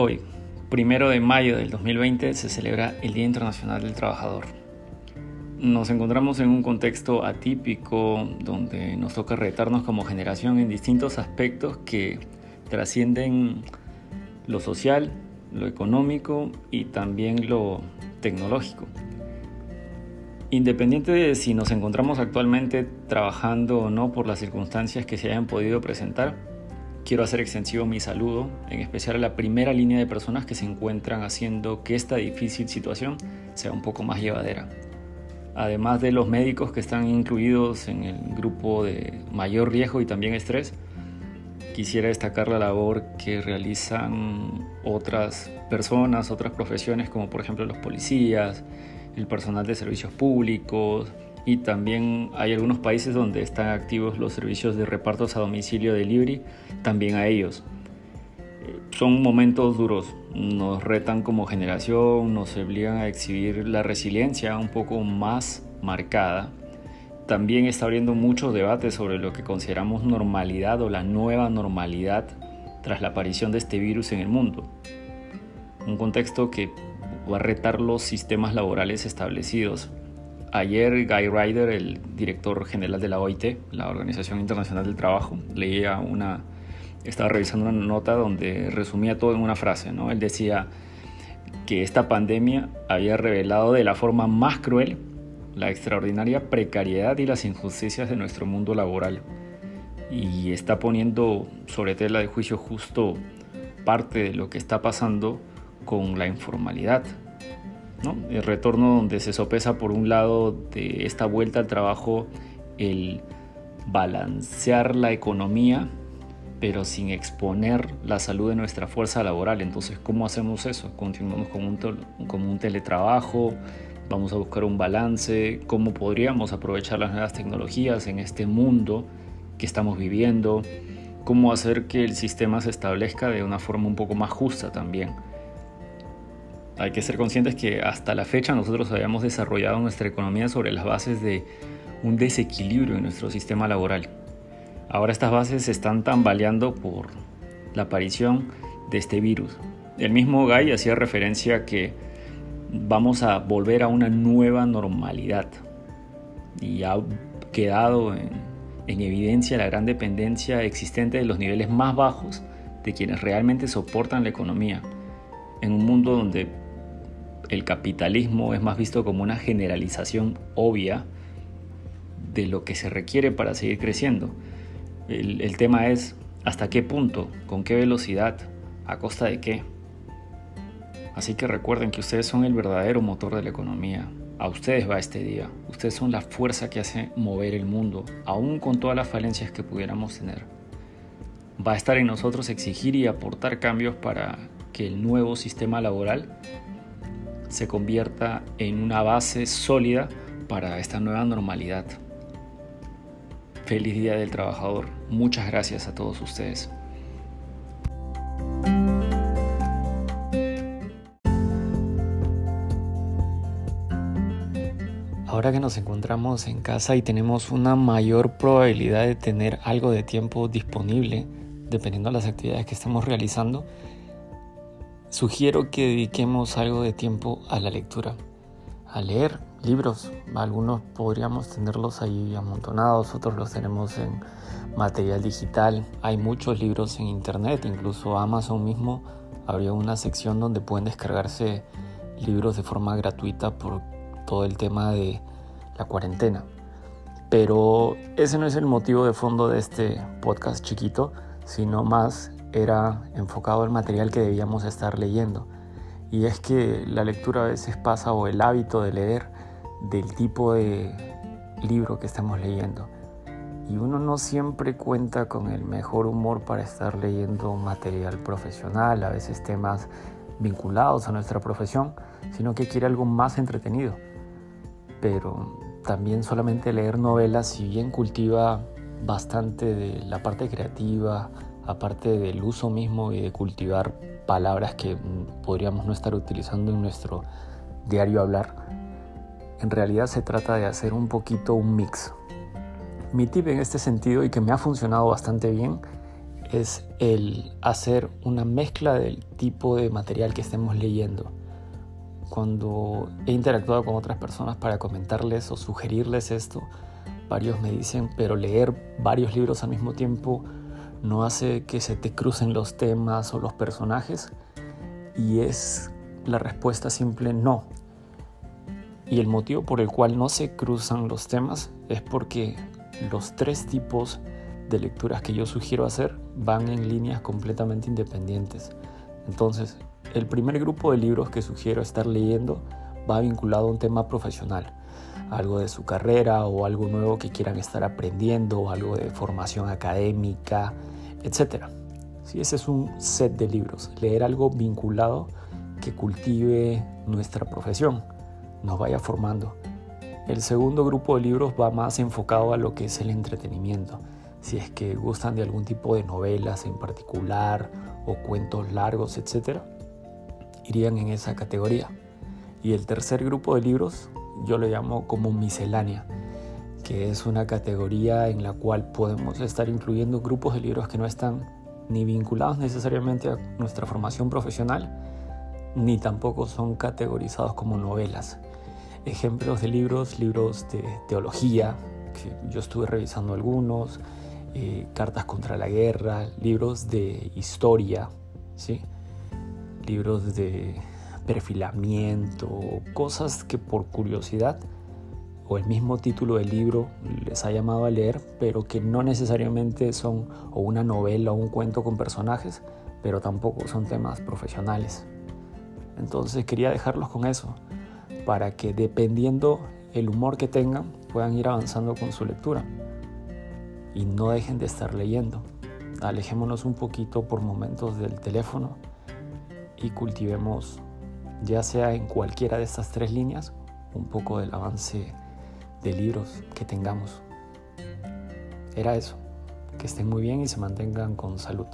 Hoy, primero de mayo del 2020, se celebra el Día Internacional del Trabajador. Nos encontramos en un contexto atípico donde nos toca retarnos como generación en distintos aspectos que trascienden lo social, lo económico y también lo tecnológico. Independiente de si nos encontramos actualmente trabajando o no por las circunstancias que se hayan podido presentar, quiero hacer extensivo mi saludo, en especial a la primera línea de personas que se encuentran haciendo que esta difícil situación sea un poco más llevadera. Además de los médicos que están incluidos en el grupo de mayor riesgo y también estrés, quisiera destacar la labor que realizan otras personas, otras profesiones como por ejemplo los policías, el personal de servicios públicos, y también hay algunos países donde están activos los servicios de repartos a domicilio delivery, también a ellos. Son momentos duros, nos retan como generación, nos obligan a exhibir la resiliencia un poco más marcada. También está abriendo muchos debates sobre lo que consideramos normalidad o la nueva normalidad tras la aparición de este virus en el mundo. Un contexto que va a retar los sistemas laborales establecidos Ayer Guy Ryder, el director general de la OIT, la Organización Internacional del Trabajo, leía una, estaba revisando una nota donde resumía todo en una frase, ¿no? Él decía que esta pandemia había revelado de la forma más cruel la extraordinaria precariedad y las injusticias de nuestro mundo laboral y está poniendo sobre tela de juicio justo parte de lo que está pasando con la informalidad, el retorno donde se sopesa por un lado de esta vuelta al trabajo el balancear la economía, pero sin exponer la salud de nuestra fuerza laboral. Entonces, ¿cómo hacemos eso? Continuamos con un, con un teletrabajo, vamos a buscar un balance, cómo podríamos aprovechar las nuevas tecnologías en este mundo que estamos viviendo, cómo hacer que el sistema se establezca de una forma un poco más justa también. Hay que ser conscientes que hasta la fecha nosotros habíamos desarrollado nuestra economía sobre las bases de un desequilibrio en nuestro sistema laboral. Ahora estas bases se están tambaleando por la aparición de este virus. El mismo Guy hacía referencia a que vamos a volver a una nueva normalidad y ha quedado en, en evidencia la gran dependencia existente de los niveles más bajos de quienes realmente soportan la economía en un mundo donde el capitalismo es más visto como una generalización obvia de lo que se requiere para seguir creciendo. El, tema es hasta qué punto, con qué velocidad, a costa de qué. Así que recuerden que ustedes son el verdadero motor de la economía. A ustedes va este día. Ustedes son la fuerza que hace mover el mundo, aún con todas las falencias que pudiéramos tener. Va a estar en nosotros exigir y aportar cambios para que el nuevo sistema laboral se convierta en una base sólida para esta nueva normalidad. Feliz Día del Trabajador. Muchas gracias a todos ustedes. Ahora que nos encontramos en casa y tenemos una mayor probabilidad de tener algo de tiempo disponible, dependiendo de las actividades que estemos realizando, sugiero que dediquemos algo de tiempo a la lectura, a leer libros. Algunos podríamos tenerlos ahí amontonados, otros los tenemos en material digital. Hay muchos libros en internet, incluso Amazon mismo abrió una sección donde pueden descargarse libros de forma gratuita por todo el tema de la cuarentena. Pero ese no es el motivo de fondo de este podcast chiquito, sino más era enfocado al material que debíamos estar leyendo. Y es que la lectura a veces pasa o el hábito de leer del tipo de libro que estamos leyendo. Y uno no siempre cuenta con el mejor humor para estar leyendo material profesional, a veces temas vinculados a nuestra profesión, sino que quiere algo más entretenido. Pero también solamente leer novelas, si bien cultiva bastante de la parte creativa, aparte del uso mismo y de cultivar palabras que podríamos no estar utilizando en nuestro diario hablar, en realidad se trata de hacer un poquito un mix. Mi tip en este sentido y que me ha funcionado bastante bien es el hacer una mezcla del tipo de material que estemos leyendo. Cuando he interactuado con otras personas para comentarles o sugerirles esto, varios me dicen, pero leer varios libros al mismo tiempo no hace que se te crucen los temas o los personajes. Y es la respuesta simple no. Y el motivo por el cual no se cruzan los temas es porque los tres tipos de lecturas que yo sugiero hacer van en líneas completamente independientes. Entonces, el primer grupo de libros que sugiero estar leyendo va vinculado a un tema profesional, algo de su carrera o algo nuevo que quieran estar aprendiendo, algo de formación académica, etc. Si ese es un set de libros, leer algo vinculado que cultive nuestra profesión, nos vaya formando. El segundo grupo de libros va más enfocado a lo que es el entretenimiento. Si es que gustan de algún tipo de novelas en particular o cuentos largos, etc., irían en esa categoría. Y el tercer grupo de libros yo lo llamo como miscelánea, que es una categoría en la cual podemos estar incluyendo grupos de libros que no están ni vinculados necesariamente a nuestra formación profesional, ni tampoco son categorizados como novelas ejemplos de libros, libros de teología, que yo estuve revisando algunos, eh, cartas contra la guerra, libros de historia, ¿sí? libros de perfilamiento, cosas que por curiosidad o el mismo título del libro les ha llamado a leer, pero que no necesariamente son o una novela o un cuento con personajes, pero tampoco son temas profesionales. Entonces quería dejarlos con eso para que dependiendo el humor que tengan puedan ir avanzando con su lectura y no dejen de estar leyendo. Alejémonos un poquito por momentos del teléfono y cultivemos, ya sea en cualquiera de estas tres líneas, un poco del avance de libros que tengamos. Era eso. Que estén muy bien y se mantengan con salud.